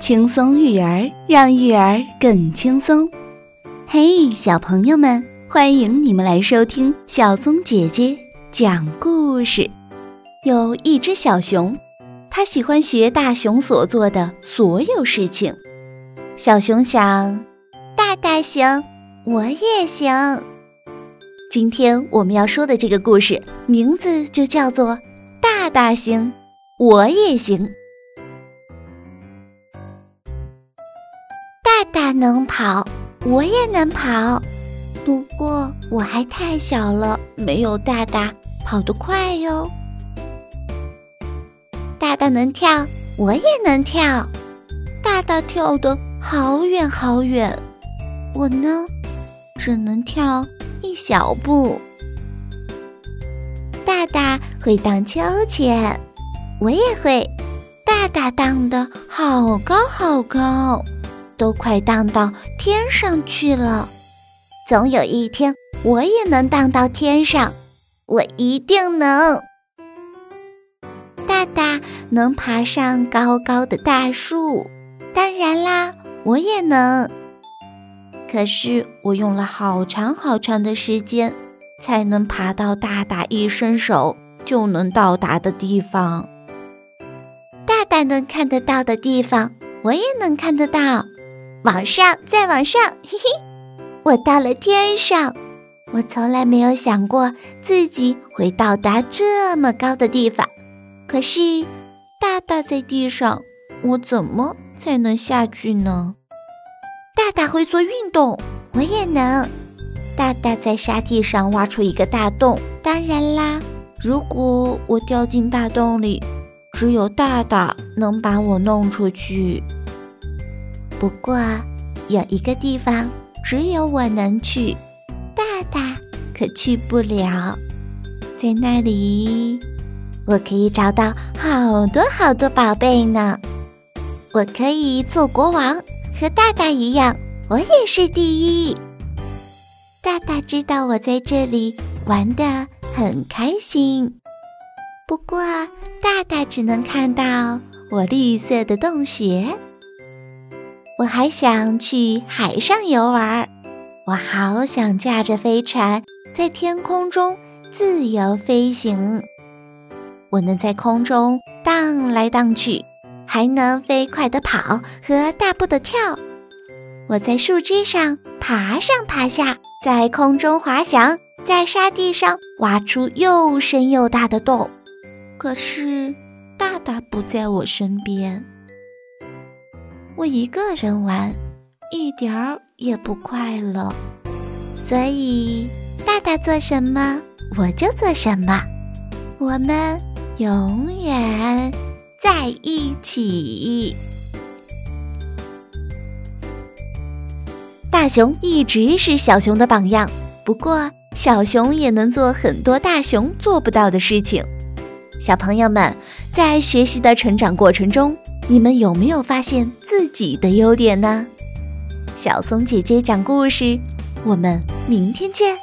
轻松育儿，让育儿更轻松。嘿，小朋友们，欢迎你们来收听小松姐姐讲故事。有一只小熊，它喜欢学大熊所做的所有事情。小熊想，大大行，我也行。今天我们要说的这个故事名字就叫做《大大行，我也行》。大大能跑，我也能跑，不过我还太小了，没有大大跑得快哟。大大能跳，我也能跳，大大跳得好远好远，我呢，只能跳一小步。大大会荡秋千，我也会，大大荡得好高好高。都快荡到天上去了，总有一天我也能荡到天上，我一定能。大大能爬上高高的大树，当然啦，我也能。可是我用了好长好长的时间，才能爬到大大一伸手就能到达的地方。大大能看得到的地方，我也能看得到。往上，再往上，嘿嘿，我到了天上。我从来没有想过自己会到达这么高的地方。可是，大大在地上，我怎么才能下去呢？大大会做运动，我也能。大大在沙地上挖出一个大洞，当然啦，如果我掉进大洞里，只有大大能把我弄出去。不过，有一个地方只有我能去，大大可去不了。在那里，我可以找到好多好多宝贝呢。我可以做国王，和大大一样，我也是第一。大大知道我在这里玩的很开心，不过大大只能看到我绿色的洞穴。我还想去海上游玩，我好想驾着飞船在天空中自由飞行。我能在空中荡来荡去，还能飞快地跑和大步地跳。我在树枝上爬上爬下，在空中滑翔，在沙地上挖出又深又大的洞。可是大大不在我身边。我一个人玩，一点儿也不快乐，所以大大做什么我就做什么。我们永远在一起。大熊一直是小熊的榜样，不过小熊也能做很多大熊做不到的事情。小朋友们在学习的成长过程中。你们有没有发现自己的优点呢？小松姐姐讲故事，我们明天见。